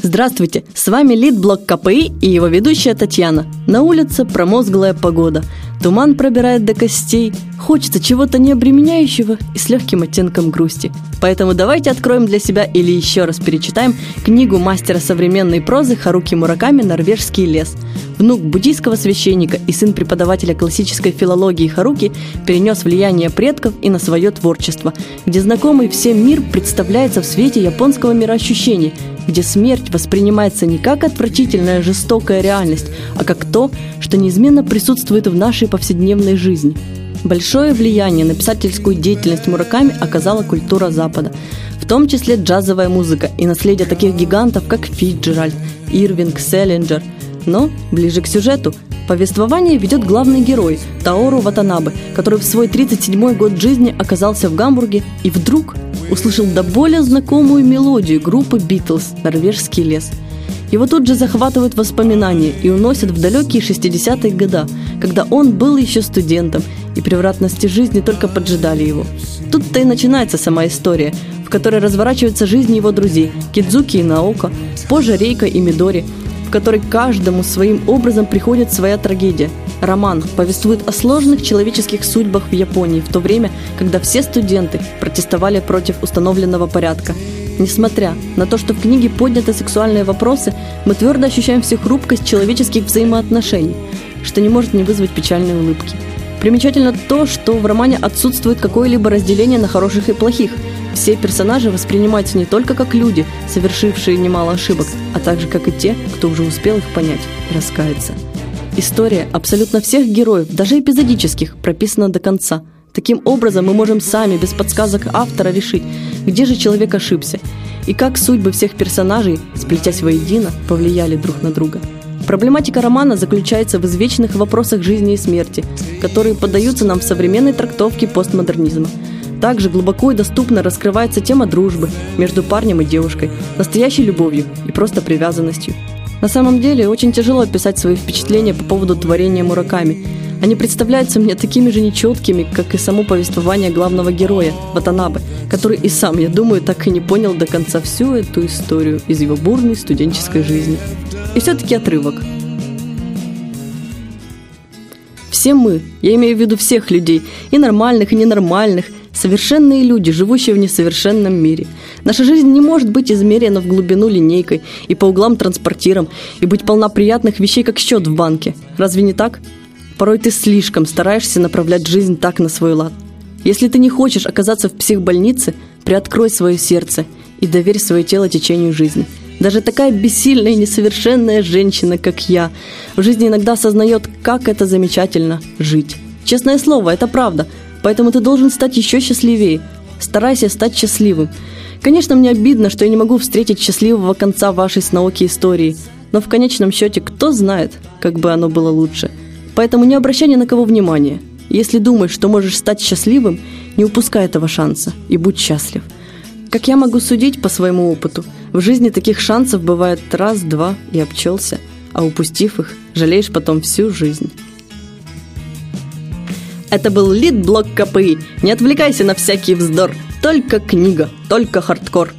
Здравствуйте, с вами Лид-блок КПИ и его ведущая Татьяна. На улице промозглая погода. Туман пробирает до костей. Хочется чего-то необременяющего и с легким оттенком грусти. Поэтому давайте откроем для себя или еще раз перечитаем книгу мастера современной прозы Харуки Мураками «Норвежский лес». Внук буддийского священника и сын преподавателя классической филологии Харуки перенес влияние предков и на свое творчество, где знакомый всем мир представляется в свете японского мироощущения, где смерть воспринимается не как отвратительная жестокая реальность, а как то, что неизменно присутствует в нашей повседневной жизни. Большое влияние на писательскую деятельность Мураками оказала культура Запада, в том числе джазовая музыка и наследие таких гигантов, как Фитджеральд, Ирвинг, Селлинджер – но, ближе к сюжету, повествование ведет главный герой Таору Ватанабе, который в свой 37-й год жизни оказался в Гамбурге и вдруг услышал до более знакомую мелодию группы «Битлз» «Норвежский лес». Его тут же захватывают воспоминания и уносят в далекие 60-е годы, когда он был еще студентом, и превратности жизни только поджидали его. Тут-то и начинается сама история, в которой разворачивается жизнь его друзей Кидзуки и Наока, позже Рейка и Мидори – в которой каждому своим образом приходит своя трагедия. Роман повествует о сложных человеческих судьбах в Японии в то время, когда все студенты протестовали против установленного порядка. Несмотря на то, что в книге подняты сексуальные вопросы, мы твердо ощущаем всю хрупкость человеческих взаимоотношений, что не может не вызвать печальной улыбки. Примечательно то, что в романе отсутствует какое-либо разделение на хороших и плохих – все персонажи воспринимаются не только как люди, совершившие немало ошибок, а также как и те, кто уже успел их понять и раскаяться. История абсолютно всех героев, даже эпизодических, прописана до конца. Таким образом, мы можем сами, без подсказок автора, решить, где же человек ошибся, и как судьбы всех персонажей, сплетясь воедино, повлияли друг на друга. Проблематика романа заключается в извечных вопросах жизни и смерти, которые поддаются нам в современной трактовке постмодернизма – также глубоко и доступно раскрывается тема дружбы между парнем и девушкой, настоящей любовью и просто привязанностью. На самом деле, очень тяжело описать свои впечатления по поводу творения Мураками. Они представляются мне такими же нечеткими, как и само повествование главного героя, Ватанабе, который и сам, я думаю, так и не понял до конца всю эту историю из его бурной студенческой жизни. И все-таки отрывок. Все мы, я имею в виду всех людей, и нормальных, и ненормальных, Совершенные люди, живущие в несовершенном мире. Наша жизнь не может быть измерена в глубину линейкой и по углам транспортиром и быть полна приятных вещей, как счет в банке. Разве не так? Порой ты слишком стараешься направлять жизнь так на свой лад. Если ты не хочешь оказаться в психбольнице, приоткрой свое сердце и доверь свое тело течению жизни. Даже такая бессильная и несовершенная женщина, как я, в жизни иногда осознает, как это замечательно жить. Честное слово, это правда – Поэтому ты должен стать еще счастливее. Старайся стать счастливым. Конечно, мне обидно, что я не могу встретить счастливого конца вашей с науки истории. Но в конечном счете, кто знает, как бы оно было лучше. Поэтому не обращай ни на кого внимания. Если думаешь, что можешь стать счастливым, не упускай этого шанса и будь счастлив. Как я могу судить по своему опыту, в жизни таких шансов бывает раз-два и обчелся, а упустив их, жалеешь потом всю жизнь. Это был лид-блок КПИ. Не отвлекайся на всякий вздор. Только книга, только хардкор.